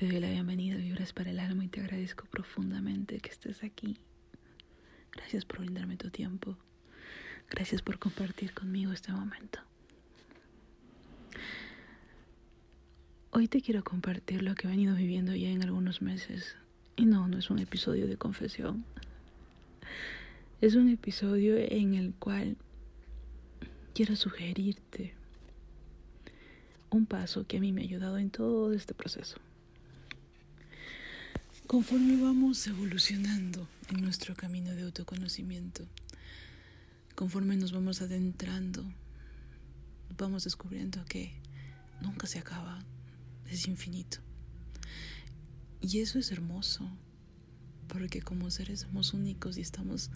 Te doy la bienvenida, Vibras para el alma y te agradezco profundamente que estés aquí. Gracias por brindarme tu tiempo. Gracias por compartir conmigo este momento. Hoy te quiero compartir lo que he venido viviendo ya en algunos meses. Y no, no es un episodio de confesión. Es un episodio en el cual quiero sugerirte un paso que a mí me ha ayudado en todo este proceso. Conforme vamos evolucionando en nuestro camino de autoconocimiento, conforme nos vamos adentrando, vamos descubriendo que nunca se acaba, es infinito. Y eso es hermoso, porque como seres somos únicos y estamos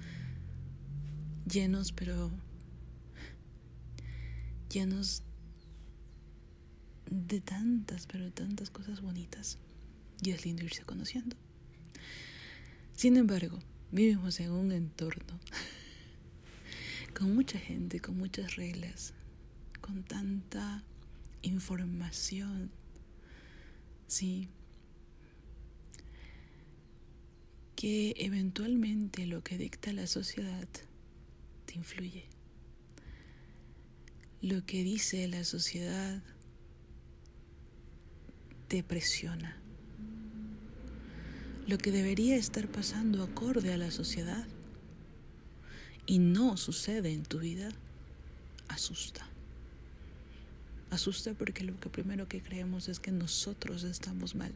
llenos, pero llenos de tantas, pero tantas cosas bonitas. Y es lindo irse conociendo. Sin embargo, vivimos en un entorno con mucha gente, con muchas reglas, con tanta información, sí, que eventualmente lo que dicta la sociedad te influye. Lo que dice la sociedad te presiona. Lo que debería estar pasando acorde a la sociedad y no sucede en tu vida, asusta. Asusta porque lo que primero que creemos es que nosotros estamos mal,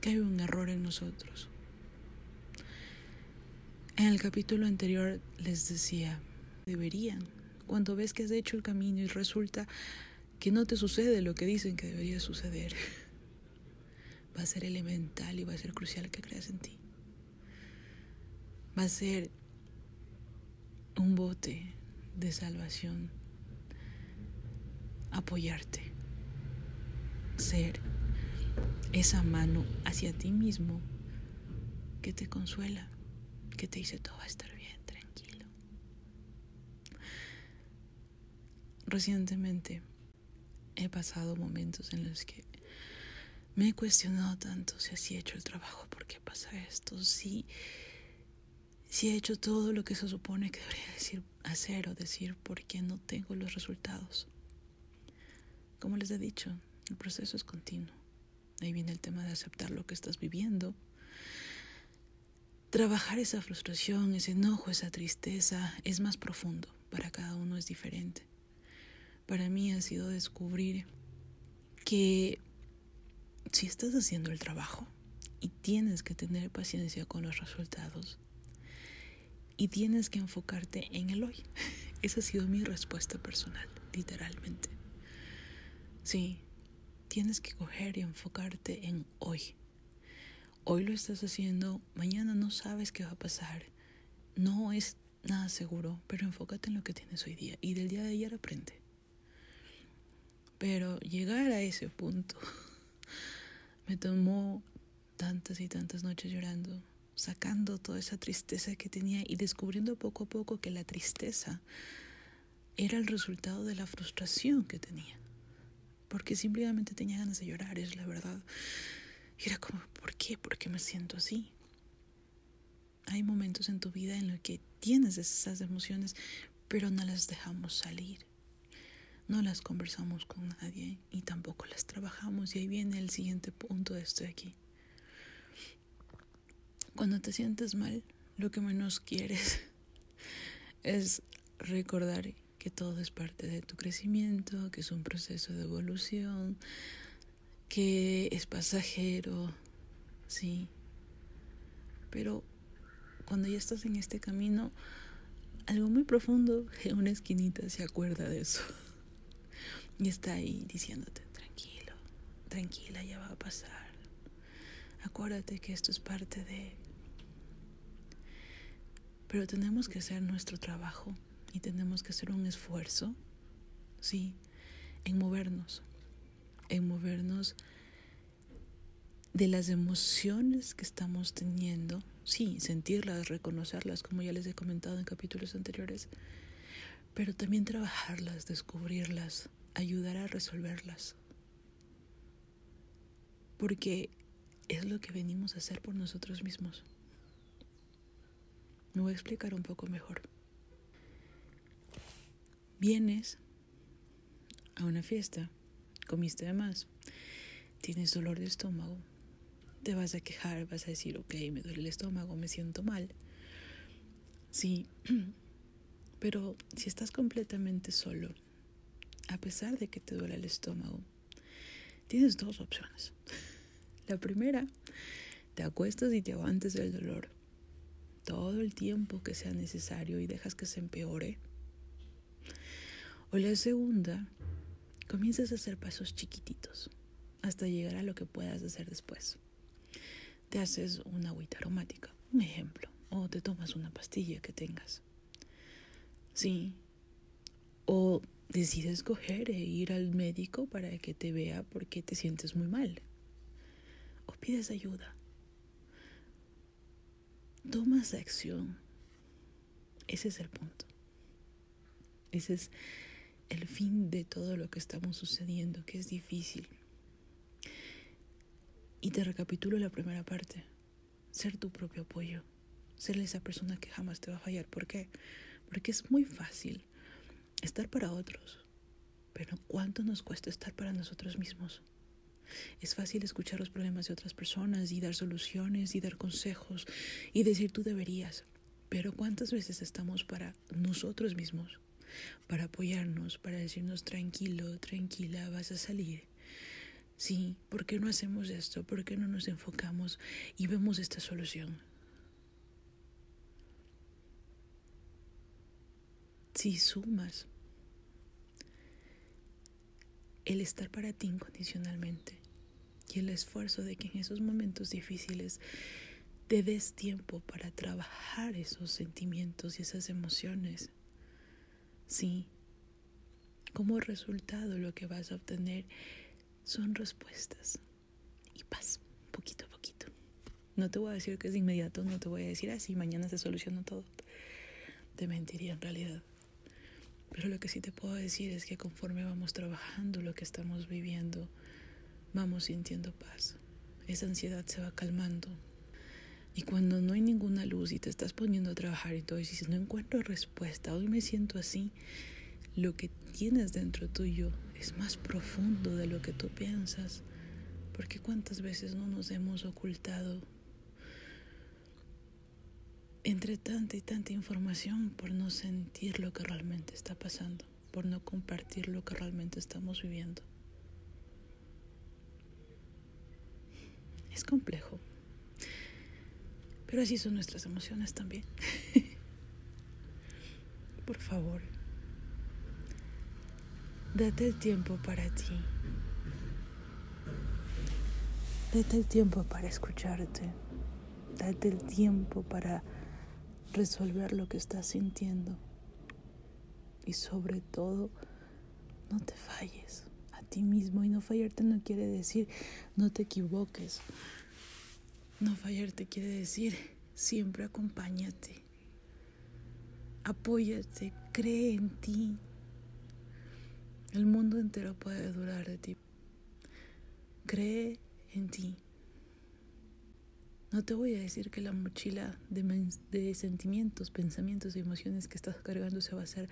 que hay un error en nosotros. En el capítulo anterior les decía, deberían, cuando ves que has hecho el camino y resulta que no te sucede lo que dicen que debería suceder, va a ser elemental y va a ser crucial que creas en ti. Va a ser un bote de salvación. Apoyarte. Ser esa mano hacia ti mismo que te consuela, que te dice todo va a estar bien, tranquilo. Recientemente he pasado momentos en los que me he cuestionado tanto si así he hecho el trabajo, ¿por qué pasa esto? Si, si he hecho todo lo que se supone que debería decir, hacer o decir, ¿por qué no tengo los resultados? Como les he dicho, el proceso es continuo. Ahí viene el tema de aceptar lo que estás viviendo. Trabajar esa frustración, ese enojo, esa tristeza es más profundo. Para cada uno es diferente. Para mí ha sido descubrir que si estás haciendo el trabajo y tienes que tener paciencia con los resultados y tienes que enfocarte en el hoy. Esa ha sido mi respuesta personal, literalmente. Sí, tienes que coger y enfocarte en hoy. Hoy lo estás haciendo, mañana no sabes qué va a pasar. No es nada seguro, pero enfócate en lo que tienes hoy día y del día de ayer aprende. Pero llegar a ese punto me tomó tantas y tantas noches llorando, sacando toda esa tristeza que tenía y descubriendo poco a poco que la tristeza era el resultado de la frustración que tenía. Porque simplemente tenía ganas de llorar, es la verdad. Y era como, ¿por qué? ¿Por qué me siento así? Hay momentos en tu vida en los que tienes esas emociones, pero no las dejamos salir no las conversamos con nadie y tampoco las trabajamos. Y ahí viene el siguiente punto de esto de aquí. Cuando te sientes mal, lo que menos quieres es recordar que todo es parte de tu crecimiento, que es un proceso de evolución, que es pasajero, sí. Pero cuando ya estás en este camino, algo muy profundo en una esquinita se acuerda de eso. Y está ahí diciéndote, tranquilo, tranquila, ya va a pasar. Acuérdate que esto es parte de... Pero tenemos que hacer nuestro trabajo y tenemos que hacer un esfuerzo, sí, en movernos, en movernos de las emociones que estamos teniendo, sí, sentirlas, reconocerlas, como ya les he comentado en capítulos anteriores, pero también trabajarlas, descubrirlas, ayudar a resolverlas. Porque es lo que venimos a hacer por nosotros mismos. Me voy a explicar un poco mejor. Vienes a una fiesta, comiste de más, tienes dolor de estómago, te vas a quejar, vas a decir, ok, me duele el estómago, me siento mal. Sí, pero si estás completamente solo, a pesar de que te duele el estómago, tienes dos opciones. La primera, te acuestas y te aguantes el dolor todo el tiempo que sea necesario y dejas que se empeore. O la segunda, comienzas a hacer pasos chiquititos hasta llegar a lo que puedas hacer después. Te haces una agüita aromática, un ejemplo, o te tomas una pastilla que tengas. Sí. O decides coger e ir al médico para que te vea porque te sientes muy mal. O pides ayuda. Tomas acción. Ese es el punto. Ese es el fin de todo lo que estamos sucediendo, que es difícil. Y te recapitulo la primera parte. Ser tu propio apoyo. Ser esa persona que jamás te va a fallar. ¿Por qué? Porque es muy fácil estar para otros. Pero ¿cuánto nos cuesta estar para nosotros mismos? Es fácil escuchar los problemas de otras personas y dar soluciones y dar consejos y decir tú deberías. Pero ¿cuántas veces estamos para nosotros mismos? Para apoyarnos, para decirnos tranquilo, tranquila, vas a salir. Sí, ¿por qué no hacemos esto? ¿Por qué no nos enfocamos y vemos esta solución? Si sumas el estar para ti incondicionalmente y el esfuerzo de que en esos momentos difíciles te des tiempo para trabajar esos sentimientos y esas emociones. Sí, como resultado lo que vas a obtener son respuestas y paz, poquito a poquito. No te voy a decir que es de inmediato, no te voy a decir así, mañana se soluciona todo. Te mentiría en realidad. Pero lo que sí te puedo decir es que conforme vamos trabajando lo que estamos viviendo, vamos sintiendo paz. Esa ansiedad se va calmando. Y cuando no hay ninguna luz y te estás poniendo a trabajar y todo, y dices, no encuentro respuesta, hoy me siento así, lo que tienes dentro tuyo es más profundo de lo que tú piensas. Porque cuántas veces no nos hemos ocultado entre tanta y tanta información por no sentir lo que realmente está pasando, por no compartir lo que realmente estamos viviendo. Es complejo, pero así son nuestras emociones también. por favor. Date el tiempo para ti. Date el tiempo para escucharte. Date el tiempo para resolver lo que estás sintiendo. Y sobre todo, no te falles a ti mismo. Y no fallarte no quiere decir no te equivoques. No fallarte quiere decir siempre acompáñate. Apóyate, cree en ti, el mundo entero puede durar de ti. Cree en ti. No te voy a decir que la mochila de, sentimientos, pensamientos y emociones que estás cargando se va a hacer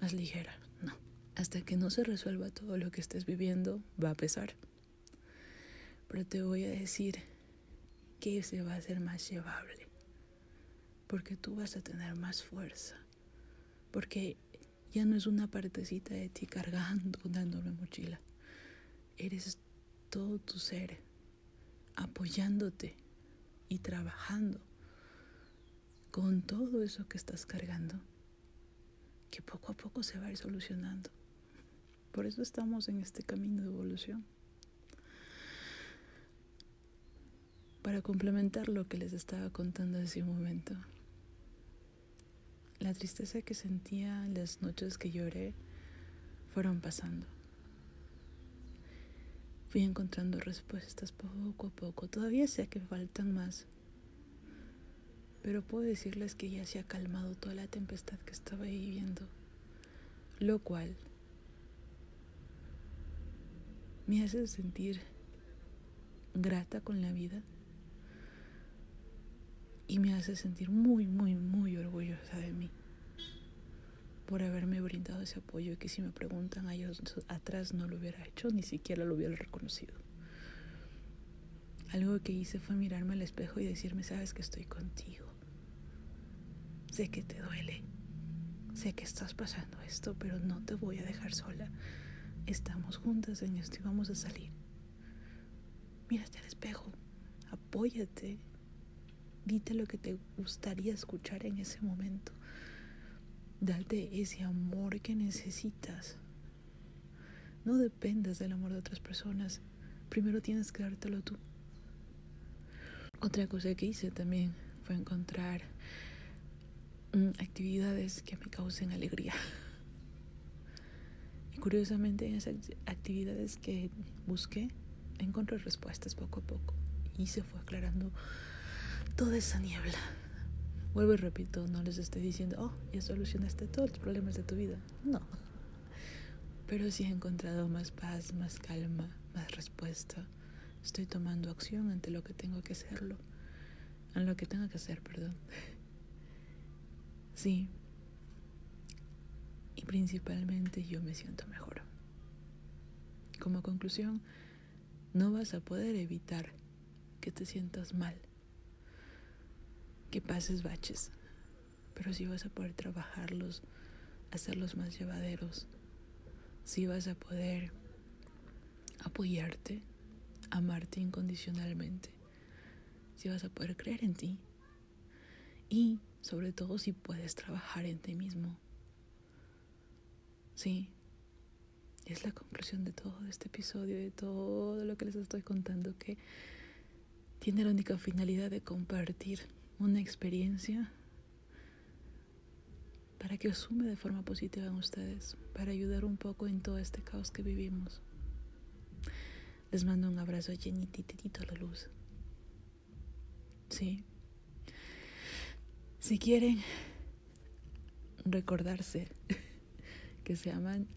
más ligera. No. Hasta que no se resuelva todo lo que estés viviendo, va a pesar. Pero te voy a decir que se va a hacer más llevable. Porque tú vas a tener más fuerza. Porque ya no es una partecita de ti cargando enorme mochila. Eres todo tu ser apoyándote y trabajando con todo eso que estás cargando, que poco a poco se va a ir solucionando. Por eso estamos en este camino de evolución. Para complementar lo que les estaba contando hace un momento. La tristeza que sentía las noches que lloré fueron pasando. Fui encontrando respuestas poco a poco. Todavía sé que faltan más. Pero puedo decirles que ya se ha calmado toda la tempestad que estaba viviendo. Lo cual me hace sentir grata con la vida y me hace sentir muy, muy, muy orgullosa de mí por haberme brindado ese apoyo que si me preguntan años atrás no lo hubiera hecho, ni siquiera lo hubiera reconocido. Algo que hice fue mirarme al espejo y decirme, sabes que estoy contigo. Sé que te duele. Sé que estás pasando esto, pero no te voy a dejar sola. Estamos juntas en esto y vamos a salir. Mírate al espejo. Apóyate. Dite lo que te gustaría escuchar en ese momento. Date ese amor que necesitas. No dependas del amor de otras personas. Primero tienes que dártelo tú. Otra cosa que hice también fue encontrar mm, actividades que me causen alegría. Y curiosamente en esas actividades que busqué, encontré respuestas poco a poco. Y se fue aclarando toda esa niebla. Vuelvo y repito, no les estoy diciendo, oh, ya solucionaste todos los problemas de tu vida. No. Pero sí he encontrado más paz, más calma, más respuesta Estoy tomando acción ante lo que tengo que hacerlo. En lo que tengo que hacer, perdón. Sí. Y principalmente yo me siento mejor. Como conclusión, no vas a poder evitar que te sientas mal, que pases baches, pero sí vas a poder trabajarlos, hacerlos más llevaderos, sí vas a poder apoyarte amarte incondicionalmente, si vas a poder creer en ti. Y sobre todo si puedes trabajar en ti mismo. Sí, es la conclusión de todo este episodio, de todo lo que les estoy contando, que tiene la única finalidad de compartir una experiencia para que os sume de forma positiva en ustedes, para ayudar un poco en todo este caos que vivimos. Les mando un abrazo llenititito a la luz. Sí. Si quieren recordarse que se aman,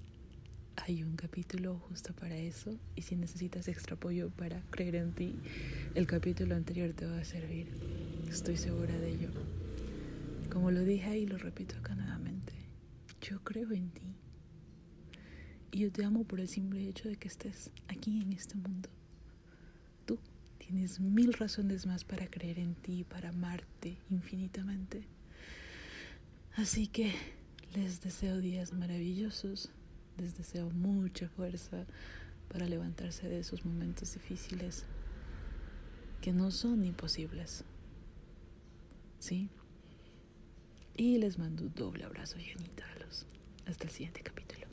hay un capítulo justo para eso. Y si necesitas extra apoyo para creer en ti, el capítulo anterior te va a servir. Estoy segura de ello. Como lo dije y lo repito acá nuevamente, yo creo en ti. Y yo te amo por el simple hecho de que estés aquí en este mundo. Tú tienes mil razones más para creer en ti, para amarte infinitamente. Así que les deseo días maravillosos, les deseo mucha fuerza para levantarse de esos momentos difíciles que no son imposibles. Y les mando un doble abrazo llenita a los. Hasta el siguiente capítulo.